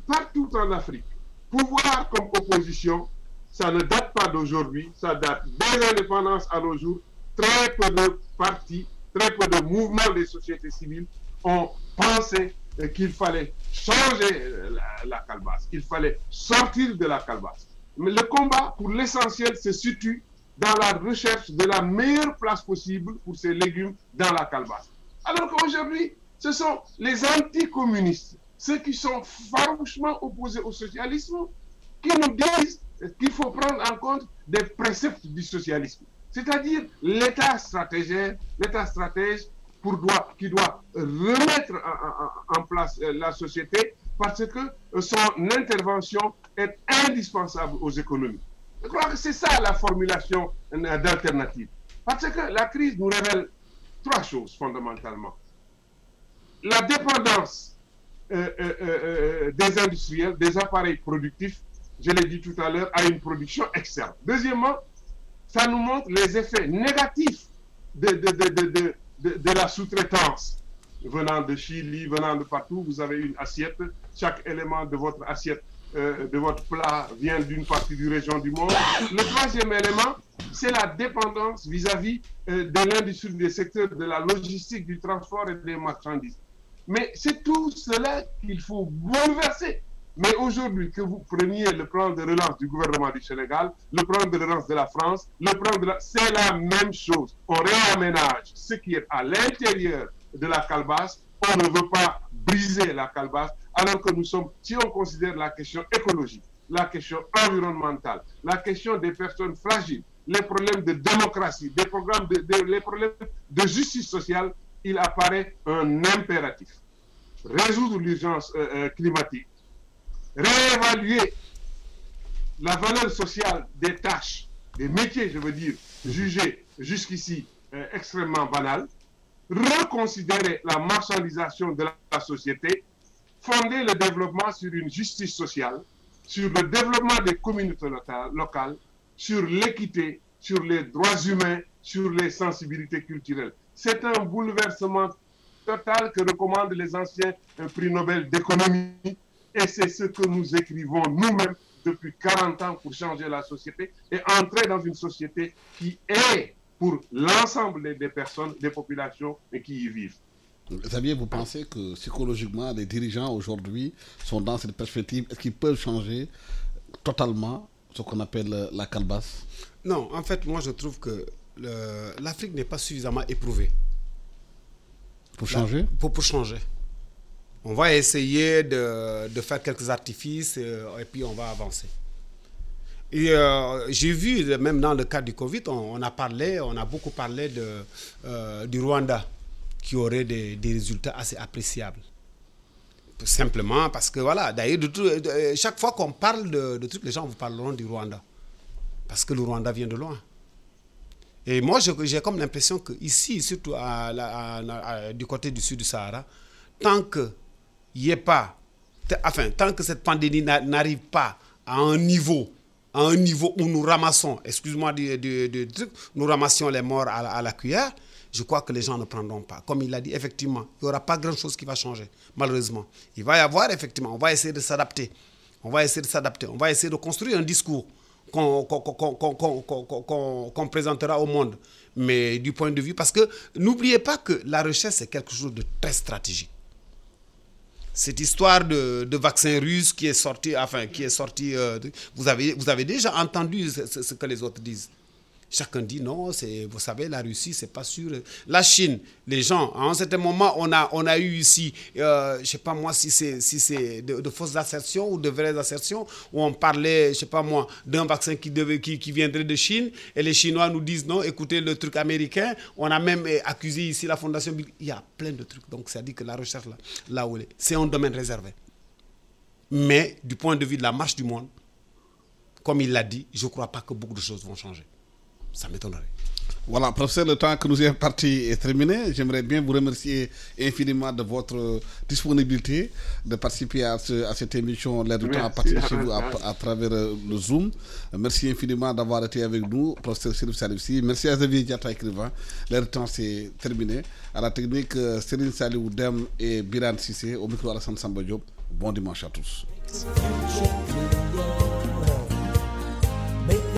Partout en Afrique, pouvoir comme opposition, ça ne date pas d'aujourd'hui, ça date des indépendances à nos jours. Très peu de partis, très peu de mouvements des sociétés civiles ont pensé qu'il fallait changer la, la calebasse, qu'il fallait sortir de la calebasse. Mais le combat, pour l'essentiel, se situe dans la recherche de la meilleure place possible pour ces légumes dans la calebasse. Alors qu'aujourd'hui, ce sont les anticommunistes, ceux qui sont farouchement opposés au socialisme, qui nous disent qu'il faut prendre en compte des préceptes du socialisme? C'est-à-dire l'État stratège, l'État stratège doit, qui doit remettre en, place la société parce que son intervention est indispensable aux économies. Je crois que c'est ça la formulation d'alternative. Parce que la crise nous révèle trois choses fondamentalement. La dépendance euh, euh, euh, des industriels, des appareils productifs, je l'ai dit tout à l'heure, à une production externe. Deuxièmement, ça nous montre les effets négatifs de, de, de, de la sous-traitance venant de Chili, venant de partout. Vous avez une assiette, chaque élément de votre assiette euh, de votre plat vient d'une partie du région du monde. Le troisième élément, c'est la dépendance vis-à-vis euh, de l'industrie des secteurs de la logistique, du transport et des marchandises. Mais c'est tout cela qu'il faut bouleverser. Mais aujourd'hui, que vous preniez le plan de relance du gouvernement du Sénégal, le plan de relance de la France, le plan de la... C'est la même chose. On réaménage ce qui est à l'intérieur de la calebasse. On ne veut pas briser la calebasse, alors que nous sommes, si on considère la question écologique, la question environnementale, la question des personnes fragiles, les problèmes de démocratie, des programmes de, les problèmes de justice sociale, il apparaît un impératif. Résoudre l'urgence euh, euh, climatique, réévaluer la valeur sociale des tâches, des métiers, je veux dire, jugés jusqu'ici euh, extrêmement banals, reconsidérer la marchandisation de la société, fonder le développement sur une justice sociale, sur le développement des communautés locales, sur l'équité, sur les droits humains, sur les sensibilités culturelles. C'est un bouleversement total que recommandent les anciens prix Nobel d'économie et c'est ce que nous écrivons nous-mêmes depuis 40 ans pour changer la société et entrer dans une société qui est pour l'ensemble des personnes, des populations et qui y vivent. Xavier, vous pensez que psychologiquement, les dirigeants aujourd'hui sont dans cette perspective? Est-ce qu'ils peuvent changer totalement ce qu'on appelle la calebasse? Non, en fait, moi je trouve que l'Afrique n'est pas suffisamment éprouvée. Pour changer? Pour, changer. On va essayer de, de faire quelques artifices et, et puis on va avancer. Et euh, j'ai vu, même dans le cas du Covid, on, a parlé, on a beaucoup parlé de, euh, du Rwanda, qui aurait des, des, résultats assez appréciables. Simplement parce que, voilà, d'ailleurs, chaque fois qu'on parle de, de, trucs, les gens vous parleront du Rwanda. Parce que le Rwanda vient de loin. Et moi, j'ai comme l'impression qu'ici, surtout à, du côté du sud du Sahara, tant qu'il n'y ait pas, enfin, tant que cette pandémie n'arrive pas à un niveau à un niveau où nous ramassons, excuse-moi du, truc, nous ramassions les morts à la, cuillère, je crois que les gens ne prendront pas. Comme il l'a dit, effectivement, il n'y aura pas grand-chose qui va changer, malheureusement. Il va y avoir, effectivement, on va essayer de s'adapter. On va essayer de s'adapter. On va essayer de construire un discours qu'on qu qu qu présentera au monde. Mais du point de vue, parce que n'oubliez pas que la recherche, c'est quelque chose de très stratégique cette histoire de, vaccin russe qui est sorti, enfin, qui est sorti, euh, vous, avez, vous avez déjà entendu ce, ce, que les autres disent? Chacun dit non, vous savez, la Russie, c'est pas sûr. La Chine, les gens, à un certain moment, on a, eu ici, euh, je sais pas moi si c'est, de, fausses assertions ou de vraies assertions, où on parlait, je sais pas moi, d'un vaccin qui, devait, viendrait de Chine, et les Chinois nous disent non, écoutez le truc américain. On a même accusé ici la Fondation Bill. Il y a plein de trucs. Donc, ça dit que la recherche, là où elle est, c'est un domaine réservé. Mais, du point de vue de la marche du monde, comme il l'a dit, je ne crois pas que beaucoup de choses vont changer ça m'étonnerait. Voilà, professeur, le temps que nous est parti est terminé. J'aimerais bien vous remercier infiniment de votre disponibilité de participer à, ce, à cette émission L'air du temps à partir de chez vous à, à, travers le Zoom. Merci infiniment d'avoir été avec nous, professeur Sirif Saloussi. Merci à Xavier Diata, écrivain. L'air du temps, c'est terminé. À la technique, Céline Salou Dem et Biran Sissé, au micro Alassane Samba Diop. Bon dimanche à tous. Merci.